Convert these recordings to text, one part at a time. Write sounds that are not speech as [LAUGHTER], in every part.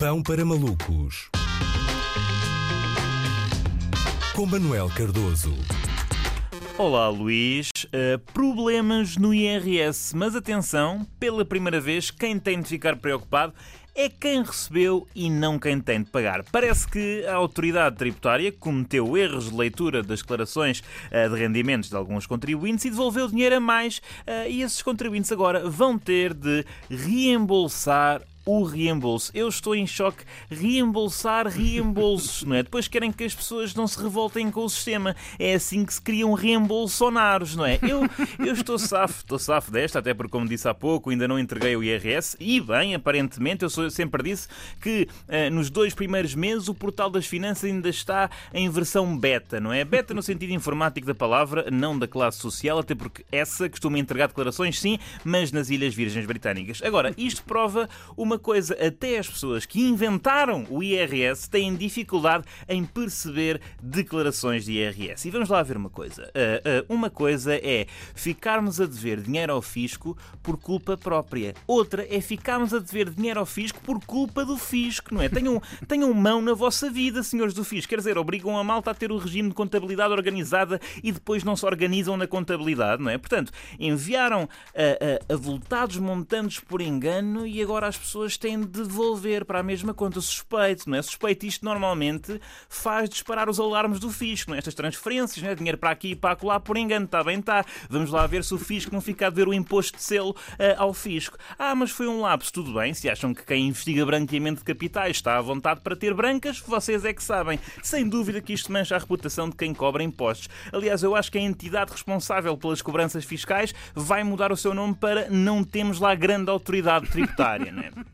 Pão para malucos. Com Manuel Cardoso. Olá Luís, Uh, problemas no IRS, mas atenção, pela primeira vez, quem tem de ficar preocupado é quem recebeu e não quem tem de pagar. Parece que a autoridade tributária cometeu erros de leitura das declarações uh, de rendimentos de alguns contribuintes e devolveu dinheiro a mais, uh, e esses contribuintes agora vão ter de reembolsar o reembolso. Eu estou em choque. Reembolsar reembolsos, não é? Depois querem que as pessoas não se revoltem com o sistema. É assim que se criam reembolsonaros, não é? Eu, eu estou safo, estou safo desta, até porque, como disse há pouco, ainda não entreguei o IRS. E bem, aparentemente, eu, sou, eu sempre disse que uh, nos dois primeiros meses o Portal das Finanças ainda está em versão beta, não é? Beta no sentido informático da palavra, não da classe social, até porque essa costuma entregar declarações, sim, mas nas Ilhas Virgens Britânicas. Agora, isto prova uma coisa, até as pessoas que inventaram o IRS têm dificuldade em perceber declarações de IRS. E vamos lá ver uma coisa. Uh, uh, uma coisa é ficarmos a dever dinheiro ao fisco por culpa própria. Outra é ficarmos a dever dinheiro ao fisco por culpa do fisco, não é? Tenham, [LAUGHS] tenham mão na vossa vida, senhores do fisco. Quer dizer, obrigam a malta a ter o regime de contabilidade organizada e depois não se organizam na contabilidade, não é? Portanto, enviaram uh, avultados montantes por engano e agora as pessoas pessoas têm de devolver para a mesma conta. Suspeito, não é? Suspeito isto normalmente faz disparar os alarmes do fisco, não é? Estas transferências, não é? Dinheiro para aqui e para lá, por engano, está bem, está. Vamos lá ver se o fisco não fica a ver o imposto de selo uh, ao fisco. Ah, mas foi um lapso, tudo bem. Se acham que quem investiga branqueamento de capitais está à vontade para ter brancas, vocês é que sabem. Sem dúvida que isto mancha a reputação de quem cobra impostos. Aliás, eu acho que a entidade responsável pelas cobranças fiscais vai mudar o seu nome para Não Temos Lá Grande Autoridade Tributária, não é?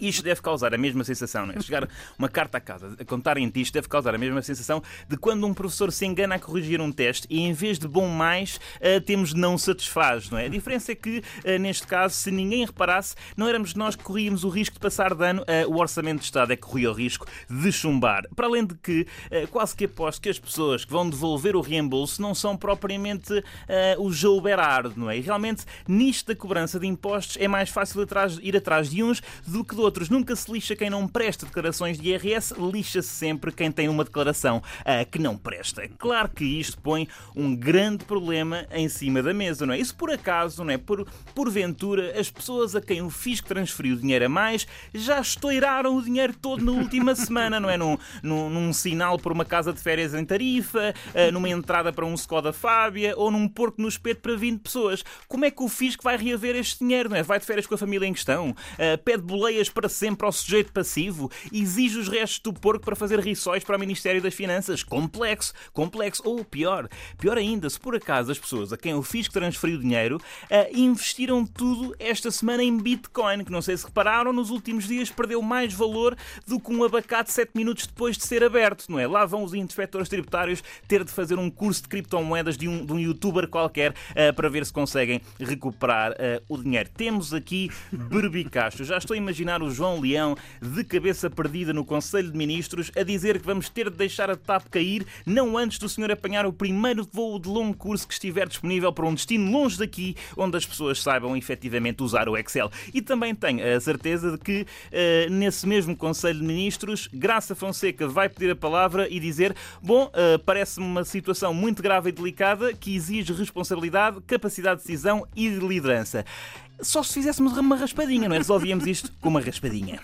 Isto deve causar a mesma sensação, não é? Chegar uma carta a casa a contarem isto deve causar a mesma sensação de quando um professor se engana a corrigir um teste e em vez de bom mais uh, temos não satisfaz, não é? A diferença é que, uh, neste caso, se ninguém reparasse, não éramos nós que corríamos o risco de passar dano, uh, o Orçamento de Estado é que corria o risco de chumbar. Para além de que, quase que aposto que as pessoas que vão devolver o reembolso não são propriamente o Joe Berardo, não é? E realmente, nisto da cobrança de impostos, é mais fácil ir atrás de uns do que de outros. Nunca se lixa quem não presta declarações de IRS, lixa-se sempre quem tem uma declaração uh, que não presta. Claro que isto põe um grande problema em cima da mesa, não é? E se por acaso, não é? Por, porventura, as pessoas a quem o fisco transferiu dinheiro a mais já estouraram o dinheiro todo na última [LAUGHS] semana, não é? Num, num, num, sinal por uma casa de férias em Tarifa, uh, numa entrada para um Skoda Fábia ou num porco no espeto para 20 pessoas. Como é que o fisco vai reaver este dinheiro, não é? Vai de férias com a família em questão? Uh, pede para sempre ao sujeito passivo, exige os restos do porco para fazer riçóis para o Ministério das Finanças. Complexo, complexo. Ou pior, pior ainda, se por acaso as pessoas a quem o fisco transferiu dinheiro investiram tudo esta semana em Bitcoin, que não sei se repararam, nos últimos dias perdeu mais valor do que um abacate 7 minutos depois de ser aberto, não é? Lá vão os inspectores tributários ter de fazer um curso de criptomoedas de um, de um youtuber qualquer uh, para ver se conseguem recuperar uh, o dinheiro. Temos aqui berbicacho. Já estou a imaginar o João Leão de cabeça perdida no Conselho de Ministros a dizer que vamos ter de deixar a TAP cair não antes do senhor apanhar o primeiro voo de longo curso que estiver disponível para um destino longe daqui, onde as pessoas saibam efetivamente usar o Excel. E também tenho a certeza de que uh, nesse mesmo Conselho de Ministros, Graça Fonseca vai pedir a palavra e dizer: Bom, uh, parece-me uma situação muito grave e delicada que exige responsabilidade, capacidade de decisão e de liderança. Só se fizéssemos uma raspadinha, não é? Resolvíamos isto com uma raspadinha.